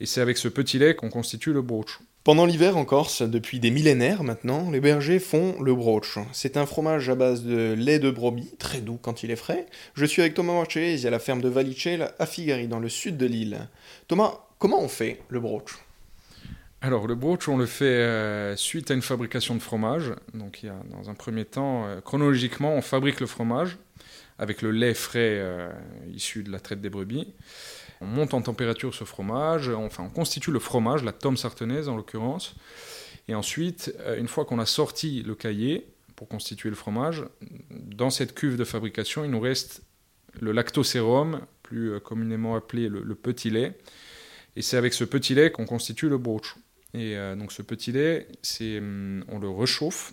Et c'est avec ce petit lait qu'on constitue le broach. Pendant l'hiver en Corse, depuis des millénaires maintenant, les bergers font le broach. C'est un fromage à base de lait de brebis, très doux quand il est frais. Je suis avec Thomas Marchesi à la ferme de Valicelle à Figari, dans le sud de l'île. Thomas, comment on fait le broach alors le broach, on le fait euh, suite à une fabrication de fromage. Donc il y a, dans un premier temps, euh, chronologiquement, on fabrique le fromage avec le lait frais euh, issu de la traite des brebis. On monte en température ce fromage, enfin on constitue le fromage, la tome sartenaise en l'occurrence. Et ensuite, une fois qu'on a sorti le cahier pour constituer le fromage, dans cette cuve de fabrication, il nous reste le lactosérum, plus communément appelé le, petit lait. Et c'est avec ce petit lait qu'on constitue le broach. Et euh, donc ce petit lait, hum, on le réchauffe,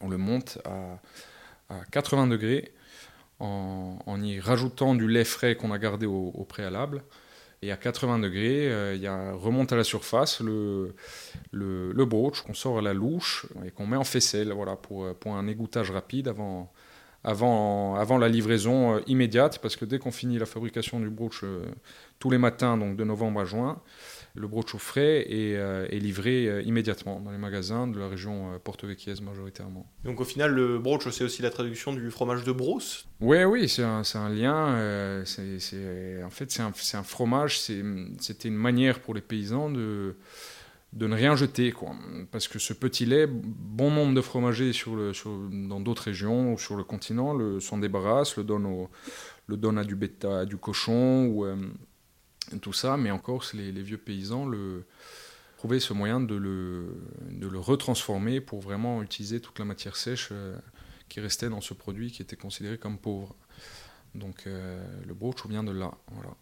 on le monte à, 80 degrés en, y rajoutant du lait frais qu'on a gardé au, préalable. Et à 80 degrés, euh, il y a, remonte à la surface le, le, le qu'on sort à la louche et qu'on met en faisselle voilà, pour, pour un égouttage rapide avant, avant, avant la livraison euh, immédiate, parce que dès qu'on finit la fabrication du broach tous les matins, donc de novembre à juin, le broach au frais est, euh, livré euh, immédiatement dans les magasins de la région euh, porto-vecchiaise majoritairement. Donc au final, le broach, c'est aussi la traduction du fromage de Brousse? Oui, oui, c'est un, un, lien. en fait, c'est un, un, fromage, c'était une manière pour les paysans de, de ne rien jeter. Quoi. Parce que ce petit lait, bon nombre de fromagers sur le, sur, dans d'autres régions ou sur le continent s'en débarrassent, le donnent, au, le donnent à du bêta, à du cochon ou tout ça, mais en Corse, les, vieux paysans le, trouvaient ce moyen de le, de le retransformer pour vraiment utiliser toute la matière sèche euh, qui restait dans ce produit qui était considéré comme pauvre. Donc euh, le broach vient de là. Voilà.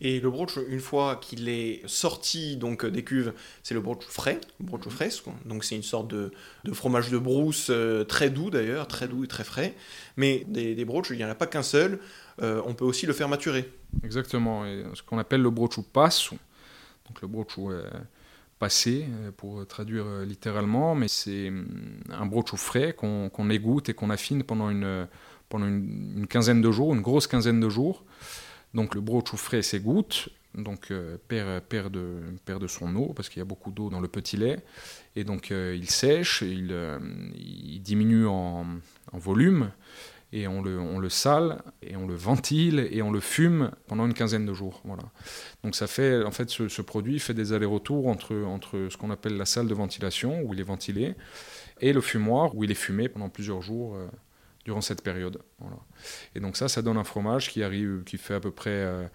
Et le broach, une fois qu'il est sorti donc des cuves, c'est le broach frais, fresque. Donc c'est une sorte de, de, fromage de brousse euh, très doux d'ailleurs, très doux et très frais. Mais des, des broachs, il n'y en a pas qu'un seul. Euh, on peut aussi le faire maturer. Exactement. Ce qu'on appelle le brochu passe, donc le brochu passé euh, pour traduire euh, littéralement, mais c'est hum, un brochu frais qu'on égoutte et qu'on affine pendant, une, quinzaine de jours, une grosse quinzaine de jours. Donc le brochu frais s'égoutte, donc perd, de, perd son eau parce qu'il y a beaucoup d'eau dans le petit lait et donc il sèche, il, il diminue en volume et on le, on le sale et on le ventile et on le fume pendant une quinzaine de jours. Voilà. Donc ça fait, en fait, ce, produit fait des allers-retours entre, entre ce qu'on appelle la salle de ventilation où il est ventilé et le fumoir où il est fumé pendant plusieurs jours. Euh, durant cette période. Voilà. Et donc ça, ça donne un fromage qui arrive, qui fait à peu près euh,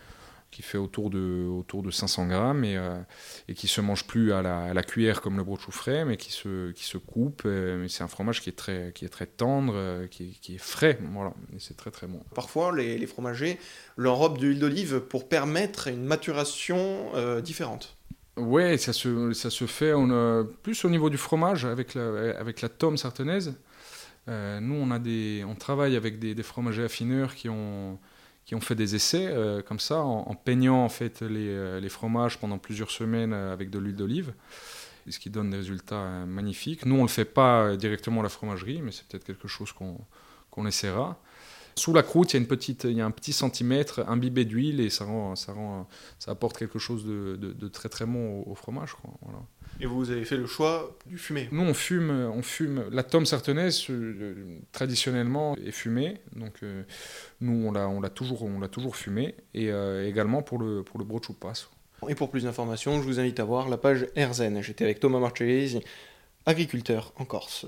qui fait autour de, autour de 500 grammes et, euh, et qui se mange plus à la, à la cuillère comme le brochou frais, mais qui se, qui se coupe. Euh, c'est un fromage qui est très, qui est très tendre, euh, qui, qui, est frais. Voilà, et c'est très très bon. Parfois, les, les fromagers l'enrobent d'huile d'olive pour permettre une maturation différente. Oui, ça se, ça se fait on, plus au niveau du fromage avec la, avec la tome sartenaise. nous, on, a des, on travaille avec des, des fromagers affineurs qui ont qui ont fait des essais euh, comme ça, en, peignant en fait les, euh, les, fromages pendant plusieurs semaines euh, avec de l'huile d'olive, ce qui donne des résultats magnifiques. Nous, on ne le fait pas directement à la fromagerie, mais c'est peut-être quelque chose qu'on essaiera. Sous la croûte, il y a, une petite, il y a un petit centimètre imbibé d'huile et ça, rend, ça, rend, ça apporte quelque chose de, de, très très bon au, fromage. Quoi. Voilà. Et vous avez fait le choix du fumé Nous, on fume, on fume. La tome sartenaise, euh, traditionnellement, est fumée. Donc, euh, nous, on l'a, on l'a toujours, on l'a toujours fumé. Et euh, également pour le, pour le broch ou passe. Et pour plus d'informations, je vous invite à voir la page Erzen. J'étais avec Thomas Marcellesi, agriculteur en Corse.